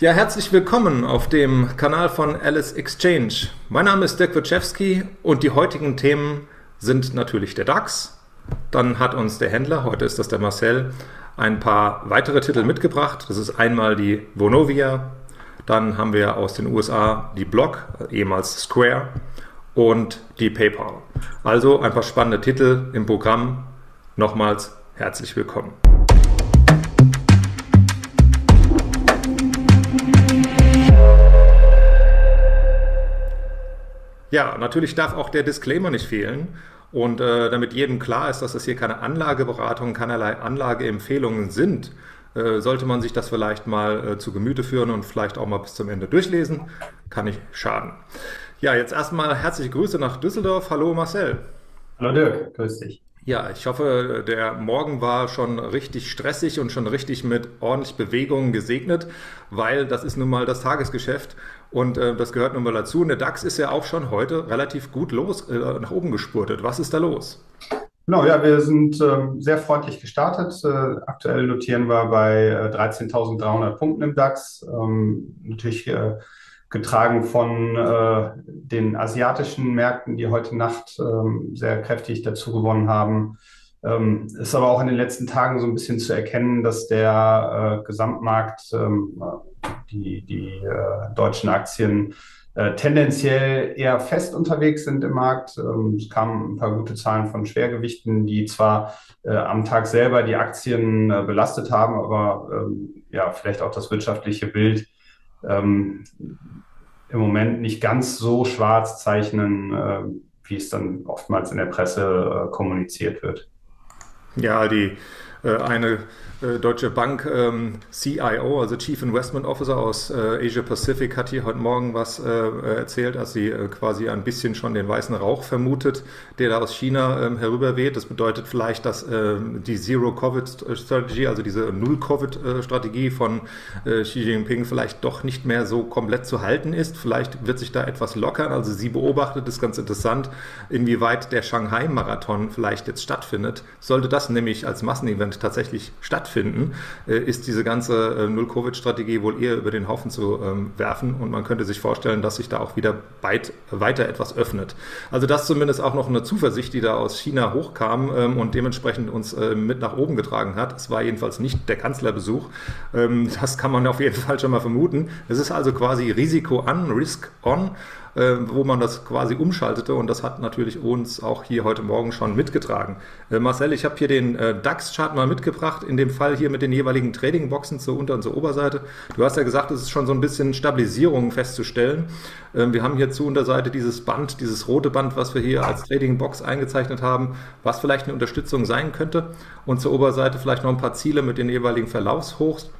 Ja, herzlich willkommen auf dem Kanal von Alice Exchange. Mein Name ist Dirk Witschewski und die heutigen Themen sind natürlich der DAX. Dann hat uns der Händler, heute ist das der Marcel, ein paar weitere Titel mitgebracht. Das ist einmal die Vonovia, dann haben wir aus den USA die Block, ehemals Square und die PayPal. Also ein paar spannende Titel im Programm. Nochmals herzlich willkommen. Ja, natürlich darf auch der Disclaimer nicht fehlen. Und äh, damit jedem klar ist, dass das hier keine Anlageberatung, keinerlei Anlageempfehlungen sind, äh, sollte man sich das vielleicht mal äh, zu Gemüte führen und vielleicht auch mal bis zum Ende durchlesen. Kann nicht schaden. Ja, jetzt erstmal herzliche Grüße nach Düsseldorf. Hallo Marcel. Hallo Dirk, grüß dich. Ja, ich hoffe, der Morgen war schon richtig stressig und schon richtig mit ordentlich Bewegung gesegnet, weil das ist nun mal das Tagesgeschäft und äh, das gehört nun mal dazu. Und der DAX ist ja auch schon heute relativ gut los, äh, nach oben gespurtet. Was ist da los? Genau, ja, wir sind ähm, sehr freundlich gestartet. Äh, aktuell notieren wir bei 13.300 äh, Punkten im DAX. Ähm, natürlich äh, getragen von äh, den asiatischen Märkten, die heute Nacht ähm, sehr kräftig dazu gewonnen haben. Ähm, ist aber auch in den letzten Tagen so ein bisschen zu erkennen, dass der äh, Gesamtmarkt, ähm, die, die äh, deutschen Aktien äh, tendenziell eher fest unterwegs sind im Markt. Ähm, es kamen ein paar gute Zahlen von Schwergewichten, die zwar äh, am Tag selber die Aktien äh, belastet haben, aber ähm, ja, vielleicht auch das wirtschaftliche Bild ähm, im Moment nicht ganz so schwarz zeichnen, äh, wie es dann oftmals in der Presse äh, kommuniziert wird. Ja, die eine äh, Deutsche Bank ähm, CIO, also Chief Investment Officer aus äh, Asia Pacific, hat hier heute Morgen was äh, erzählt, als sie äh, quasi ein bisschen schon den weißen Rauch vermutet, der da aus China ähm, herüberweht. Das bedeutet vielleicht, dass ähm, die Zero-Covid-Strategie, also diese Null-Covid-Strategie von äh, Xi Jinping vielleicht doch nicht mehr so komplett zu halten ist. Vielleicht wird sich da etwas lockern. Also sie beobachtet, das ist ganz interessant, inwieweit der Shanghai-Marathon vielleicht jetzt stattfindet. Sollte das nämlich als Massenevent tatsächlich stattfinden, stattfinden, äh, ist diese ganze äh, Null-Covid-Strategie wohl eher über den Haufen zu ähm, werfen und man könnte sich vorstellen, dass sich da auch wieder weit, weiter etwas öffnet. Also das zumindest auch noch eine Zuversicht, die da aus China hochkam ähm, und dementsprechend uns äh, mit nach oben getragen hat. Es war jedenfalls nicht der Kanzlerbesuch. Ähm, das kann man auf jeden Fall schon mal vermuten. Es ist also quasi Risiko an, Risk on äh, wo man das quasi umschaltete und das hat natürlich uns auch hier heute Morgen schon mitgetragen. Äh, Marcel, ich habe hier den äh, DAX-Chart mal mitgebracht, in dem Fall hier mit den jeweiligen Trading-Boxen zur Unter- und zur Oberseite. Du hast ja gesagt, es ist schon so ein bisschen Stabilisierung festzustellen. Ähm, wir haben hier zur Unterseite dieses Band, dieses rote Band, was wir hier als Trading-Box eingezeichnet haben, was vielleicht eine Unterstützung sein könnte und zur Oberseite vielleicht noch ein paar Ziele mit den jeweiligen Verlaufshochs.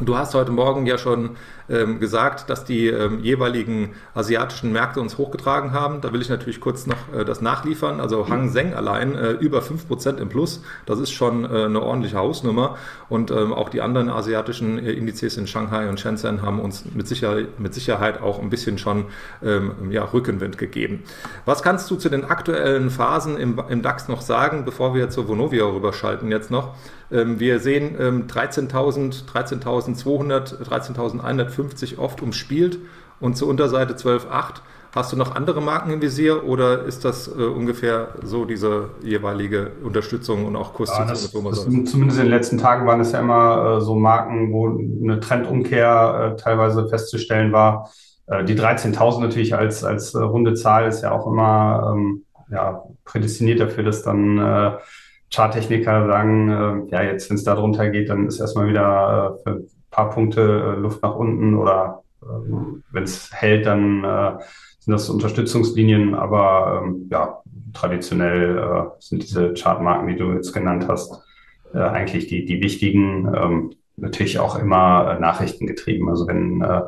Du hast heute Morgen ja schon ähm, gesagt, dass die ähm, jeweiligen asiatischen Märkte uns hochgetragen haben. Da will ich natürlich kurz noch äh, das nachliefern. Also Hang Seng allein äh, über 5% im Plus. Das ist schon äh, eine ordentliche Hausnummer. Und ähm, auch die anderen asiatischen äh, Indizes in Shanghai und Shenzhen haben uns mit, sicher, mit Sicherheit auch ein bisschen schon ähm, ja, Rückenwind gegeben. Was kannst du zu den aktuellen Phasen im, im DAX noch sagen, bevor wir zur Vonovia rüberschalten jetzt noch? Ähm, wir sehen 13.000, 13.200, 13.150 oft umspielt und zur Unterseite 12.8. Hast du noch andere Marken im Visier oder ist das äh, ungefähr so diese jeweilige Unterstützung und auch Kursziele? Ja, zumindest in den letzten Tagen waren es ja immer äh, so Marken, wo eine Trendumkehr äh, teilweise festzustellen war. Äh, die 13.000 natürlich als, als äh, runde Zahl ist ja auch immer ähm, ja, prädestiniert dafür, dass dann äh, Charttechniker sagen, äh, ja, jetzt, wenn es da drunter geht, dann ist erstmal wieder äh, für ein paar Punkte äh, Luft nach unten oder ähm, wenn es hält, dann äh, sind das Unterstützungslinien, aber ähm, ja, traditionell äh, sind diese Chartmarken, die du jetzt genannt hast, äh, eigentlich die, die wichtigen. Ähm, natürlich auch immer äh, Nachrichten getrieben. Also wenn äh,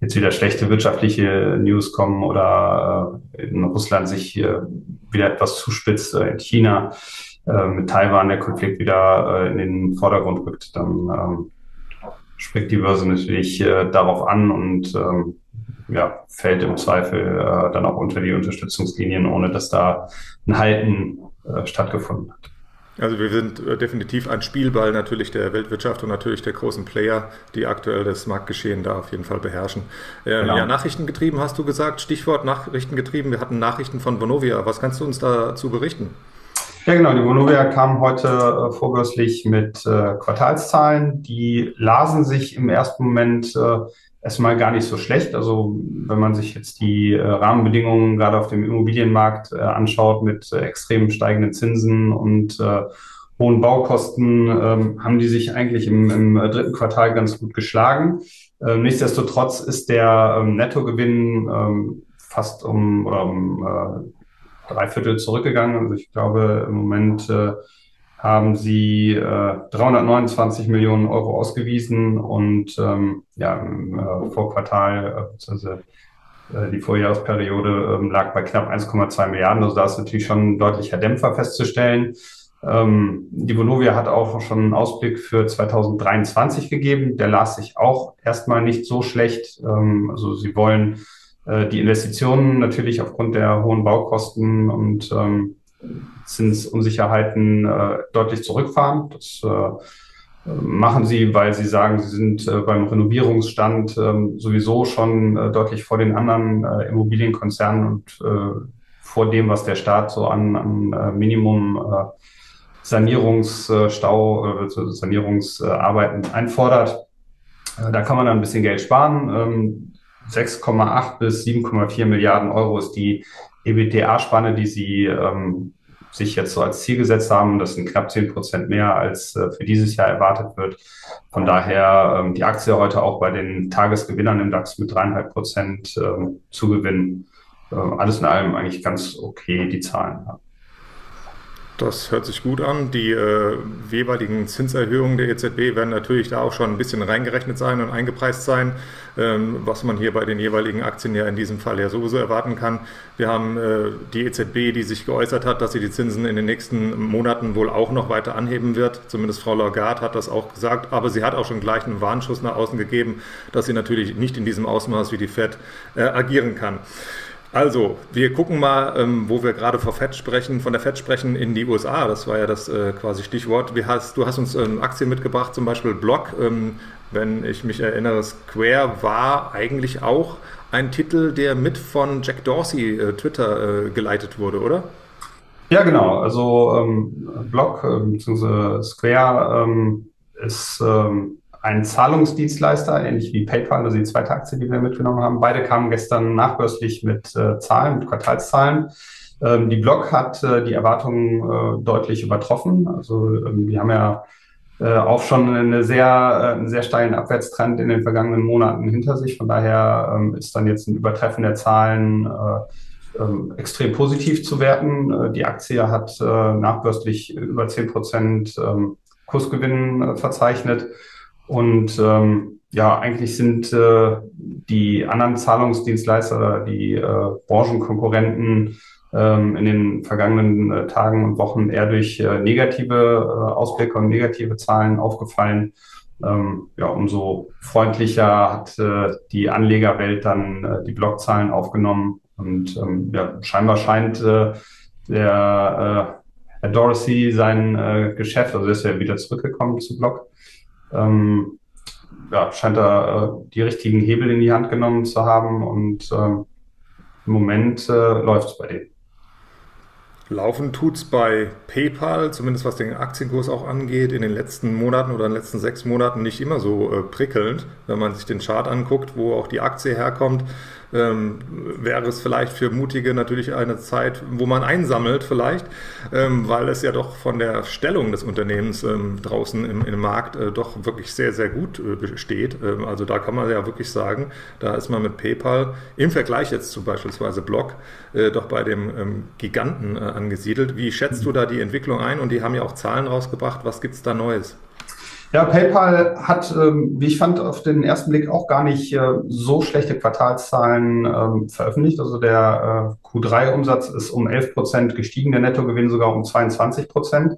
jetzt wieder schlechte wirtschaftliche News kommen oder äh, in Russland sich äh, wieder etwas zuspitzt, äh, in China, äh, mit Taiwan der Konflikt wieder äh, in den Vordergrund rückt, dann ähm, springt die Börse natürlich äh, darauf an und ähm, ja, fällt im Zweifel äh, dann auch unter die Unterstützungslinien, ohne dass da ein Halten äh, stattgefunden hat. Also wir sind äh, definitiv ein Spielball natürlich der Weltwirtschaft und natürlich der großen Player, die aktuell das Marktgeschehen da auf jeden Fall beherrschen. Ähm, genau. Ja, Nachrichten getrieben hast du gesagt, Stichwort Nachrichten getrieben. Wir hatten Nachrichten von Vonovia. Was kannst du uns dazu berichten? Ja, genau. Die Vonovia kam heute äh, vorbörslich mit äh, Quartalszahlen. Die lasen sich im ersten Moment äh, erstmal gar nicht so schlecht. Also wenn man sich jetzt die äh, Rahmenbedingungen gerade auf dem Immobilienmarkt äh, anschaut mit äh, extrem steigenden Zinsen und äh, hohen Baukosten, ähm, haben die sich eigentlich im, im dritten Quartal ganz gut geschlagen. Ähm, nichtsdestotrotz ist der ähm, Nettogewinn fast um, oder um drei Viertel zurückgegangen. Also ich glaube im Moment äh, haben sie äh, 329 Millionen Euro ausgewiesen und ähm, ja, im äh, Vorquartal, äh, äh, die Vorjahresperiode ähm, lag bei knapp 1,2 Milliarden. Also da ist natürlich schon ein deutlicher Dämpfer festzustellen. Ähm, die Vonovia hat auch schon einen Ausblick für 2023 gegeben. Der las sich auch erstmal nicht so schlecht. Ähm, also sie wollen äh, die Investitionen natürlich aufgrund der hohen Baukosten und ähm, Zinsunsicherheiten äh, deutlich zurückfahren. Das äh, machen sie, weil sie sagen, sie sind äh, beim Renovierungsstand äh, sowieso schon äh, deutlich vor den anderen äh, Immobilienkonzernen und vor dem, was der Staat so an, an Minimum Sanierungsstau, Sanierungsarbeiten einfordert. Da kann man dann ein bisschen Geld sparen. Ähm, 6,8 bis 7,4 Milliarden Euro ist die EBITDA-Spanne, die sie ähm, sich jetzt so als Ziel gesetzt haben. Das sind knapp 10 Prozent mehr, als äh, für dieses Jahr erwartet wird. Von daher ähm, die Aktie heute auch bei den Tagesgewinnern im DAX mit dreieinhalb Prozent ähm, Zugewinn. Äh, alles in allem eigentlich ganz okay, die Zahlen. Ja. Das hört sich gut an. Die äh, jeweiligen Zinserhöhungen der EZB werden natürlich da auch schon ein bisschen reingerechnet sein und eingepreist sein, ähm, was man hier bei den jeweiligen Aktien ja in diesem Fall ja sowieso erwarten kann. Wir haben äh, die EZB, die sich geäußert hat, dass sie die Zinsen in den nächsten Monaten wohl auch noch weiter anheben wird. Zumindest Frau Lagarde hat das auch gesagt. Aber sie hat auch schon gleich einen Warnschuss nach außen gegeben, dass sie natürlich nicht in diesem Ausmaß wie die Fed äh, agieren kann. Also, wir gucken mal, ähm, wo wir gerade vor Fed sprechen, von der Fed sprechen in die USA. Das war ja das äh, quasi Stichwort. Hast, du hast uns ähm, Aktien mitgebracht, zum Beispiel Block. Ähm, wenn ich mich erinnere, Square war eigentlich auch ein Titel, der mit von Jack Dorsey äh, Twitter äh, geleitet wurde, oder? Ja, genau. Also ähm, Block äh, bzw. Square ähm, ist ähm, ein Zahlungsdienstleister, ähnlich wie PayPal, also die zweite Aktie, die wir mitgenommen haben. Beide kamen gestern nachbörslich mit äh, Zahlen, mit Quartalszahlen. Ähm, die Block hat äh, die Erwartungen äh, deutlich übertroffen. Also ähm, wir haben ja äh, auch schon eine sehr, äh, einen sehr steilen Abwärtstrend in den vergangenen Monaten hinter sich. Von daher ähm, ist dann jetzt ein Übertreffen der Zahlen äh, ähm, extrem positiv zu werten. Die Aktie hat nachbörslich über zehn Prozent ähm, Kursgewinn verzeichnet. Und ähm, ja, eigentlich sind äh, die anderen Zahlungsdienstleister die äh, Branchenkonkurrenten ähm, in den vergangenen äh, Tagen und Wochen eher durch äh, negative äh, Ausblicke und negative Zahlen aufgefallen. Ähm, ja, umso freundlicher hat äh, die Anlegerwelt dann äh, die Blockzahlen aufgenommen. Und ähm, ja, scheinbar scheint äh, der äh, Herr Dorsey sein äh, Geschäft, also ist er wieder zurückgekommen zu Block, ähm, ja, scheint da äh, die richtigen Hebel in die Hand genommen zu haben und ähm, im Moment äh, läuft es bei denen. Laufen tut es bei PayPal, zumindest was den Aktienkurs auch angeht, in den letzten Monaten oder in den letzten sechs Monaten nicht immer so äh, prickelnd. Wenn man sich den Chart anguckt, wo auch die Aktie herkommt, ähm, wäre es vielleicht für Mutige natürlich eine Zeit, wo man einsammelt vielleicht, ähm, weil es ja doch von der Stellung des Unternehmens ähm, draußen im, im Markt äh, doch wirklich sehr, sehr gut äh, besteht. Ähm, also da kann man ja wirklich sagen, da ist man mit PayPal im Vergleich jetzt zu beispielsweise Block äh, doch bei dem ähm, Giganten äh, angesiedelt. Wie schätzt du da die Entwicklung ein? Und die haben ja auch Zahlen rausgebracht. Was gibt es da Neues? Ja, PayPal hat, ähm, wie ich fand, auf den ersten Blick auch gar nicht äh, so schlechte Quartalszahlen ähm, veröffentlicht. Also der äh, Q3-Umsatz ist um 11 Prozent gestiegen, der Nettogewinn sogar um 22 Prozent.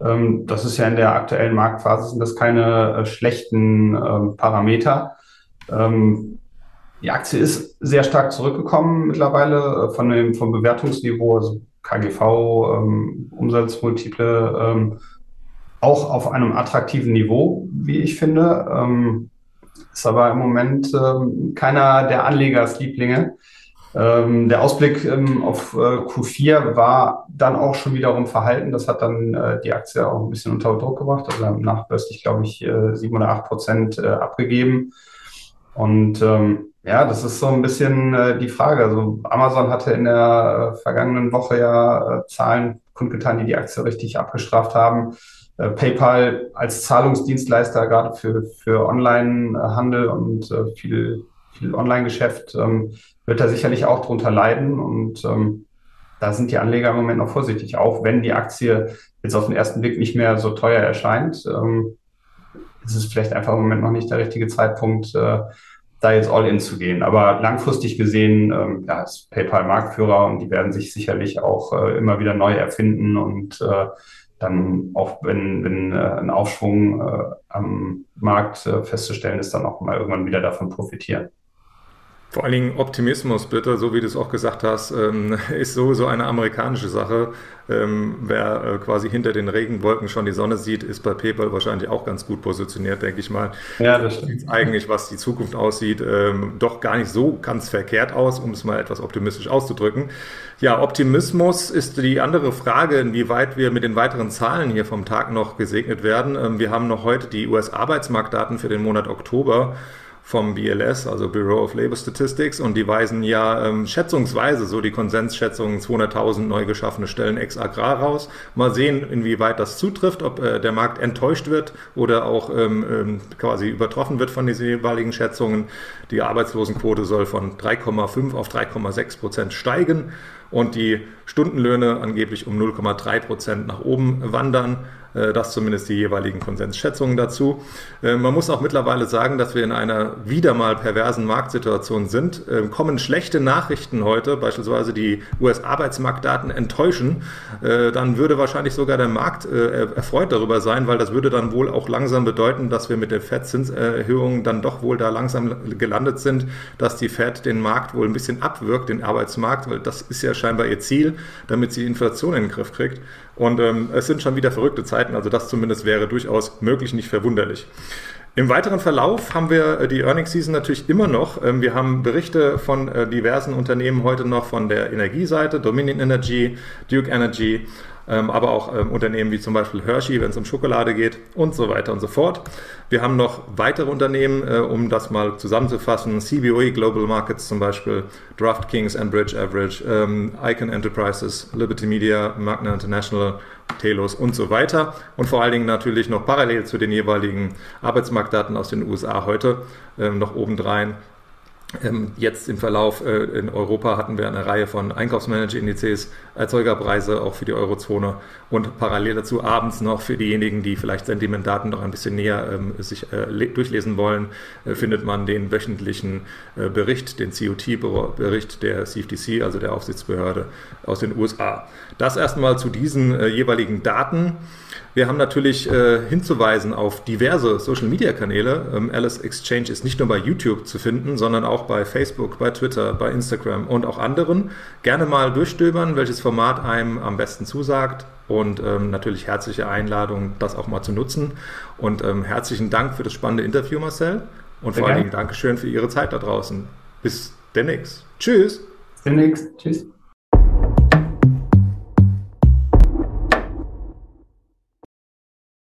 Ähm, das ist ja in der aktuellen Marktphase, sind das keine äh, schlechten Parameter. die Aktie ist sehr stark zurückgekommen mittlerweile von dem, vom Bewertungsniveau. Also KGV, Umsatzmultiple, auch auf einem attraktiven Niveau, wie ich finde. Ähm, ist aber im Moment ähm, keiner der Anlegerslieblinge. Ähm, der Ausblick ähm, auf äh, Q4 war dann auch schon wiederum verhalten. Das hat dann äh, die Aktie auch ein bisschen unter Druck gebracht. Also haben nachbörslich, glaube ich, äh, oder acht Prozent äh, abgegeben. Und ähm, ja, das ist so ein bisschen äh, die Frage. Also Amazon hatte in der äh, vergangenen Woche ja Zahlen kundgetan, die die Aktie richtig abgestraft haben. PayPal als Zahlungsdienstleister gerade für, für Online-Handel und viel, viel Online-Geschäft ähm, wird er sicherlich auch drunter leiden. Und ähm, da sind die Anleger im Moment noch vorsichtig, auch wenn die Aktie jetzt auf den ersten Blick nicht mehr so teuer erscheint. Ähm, ist es vielleicht einfach im Moment noch nicht der richtige Zeitpunkt, äh, da jetzt all in zu gehen. Aber langfristig gesehen ähm, ja, ist PayPal Marktführer und die werden sich sicherlich auch äh, immer wieder neu erfinden und äh, dann auch wenn, wenn äh, ein Aufschwung äh, am Markt äh, festzustellen ist, dann auch mal irgendwann wieder davon profitieren. Vor allen Dingen Optimismus, bitte, so wie du es auch gesagt hast, ähm, ist sowieso eine amerikanische Sache. Ähm, wer äh, quasi hinter den Regenwolken schon die Sonne sieht, ist bei PayPal wahrscheinlich auch ganz gut positioniert, denke ich mal. Ja, das stimmt. Sieht eigentlich, was die Zukunft aussieht, ähm, doch gar nicht so ganz verkehrt aus, um es mal etwas optimistisch auszudrücken. Ja, Optimismus ist die andere Frage, inwieweit wir mit den weiteren Zahlen hier vom Tag noch gesegnet werden. Wir haben noch heute die US-Arbeitsmarktdaten für den Monat Oktober vom BLS, also Bureau of Labor Statistics, und die weisen ja ähm, schätzungsweise so die Konsensschätzungen 200.000 neu geschaffene Stellen ex agrar raus. Mal sehen, inwieweit das zutrifft, ob äh, der Markt enttäuscht wird oder auch ähm, ähm, quasi übertroffen wird von diesen jeweiligen Schätzungen. Die Arbeitslosenquote soll von 3,5 auf 3,6 Prozent steigen und die Stundenlöhne angeblich um 0,3 Prozent nach oben wandern. Äh, das zumindest die jeweiligen Konsensschätzungen dazu. Äh, man muss auch mittlerweile sagen, dass wir in einer wieder mal perversen Marktsituation sind. Äh, kommen schlechte Nachrichten heute, beispielsweise die US-Arbeitsmarktdaten enttäuschen, dann würde wahrscheinlich sogar der Markt erfreut darüber sein, weil das würde dann wohl auch langsam bedeuten, dass wir mit den FED-Zinserhöhungen dann doch wohl da langsam gelandet sind, dass die FED den Markt wohl ein bisschen abwirkt, den Arbeitsmarkt, weil das ist ja scheinbar ihr Ziel, damit sie die Inflation in den Griff kriegt. Und ähm, es sind schon wieder verrückte Zeiten, also das zumindest wäre durchaus möglich, nicht verwunderlich. Im weiteren Verlauf haben wir äh, die Earnings Season natürlich immer noch. Ähm, wir haben Berichte von äh, diversen Unternehmen heute noch von der Energieseite, Dominion Energy, Duke Energy, aber auch ähm, Unternehmen wie zum Beispiel Hershey, wenn es um Schokolade geht und so weiter und so fort. Wir haben noch weitere Unternehmen, äh, um das mal zusammenzufassen, CBOE Global Markets zum Beispiel, DraftKings, Enbridge Average, ähm, Icon Enterprises, Liberty Media, Magna International, Telos und so weiter. Und vor allen Dingen natürlich noch parallel zu den jeweiligen Arbeitsmarktdaten aus den USA heute ähm, noch obendrein ähm, jetzt im Verlauf äh, in Europa hatten wir eine Reihe von Einkaufsmanager-Indizes, Erzeugerpreise auch für die Eurozone und parallel dazu abends noch für diejenigen, die vielleicht Sentimentdaten noch ein bisschen näher ähm, sich äh, durchlesen wollen, äh, findet man den wöchentlichen Bericht, den COT-Bericht der CFTC, also der Aufsichtsbehörde aus den USA. Das erstmal zu diesen jeweiligen Daten. Wir haben natürlich äh, hinzuweisen auf diverse Social-Media-Kanäle. Ähm, Alice Exchange ist nicht nur bei YouTube zu finden, sondern auch bei Facebook, bei Twitter, bei Instagram und auch anderen. Gerne mal durchstöbern, welches Format einem am besten zusagt. Und ähm, natürlich herzliche Einladung, das auch mal zu nutzen. Und ähm, herzlichen Dank für das spannende Interview, Marcel. Und Sehr vor allen Dingen Dankeschön für Ihre Zeit da draußen. Bis demnächst. Tschüss. Bis demnächst. Tschüss.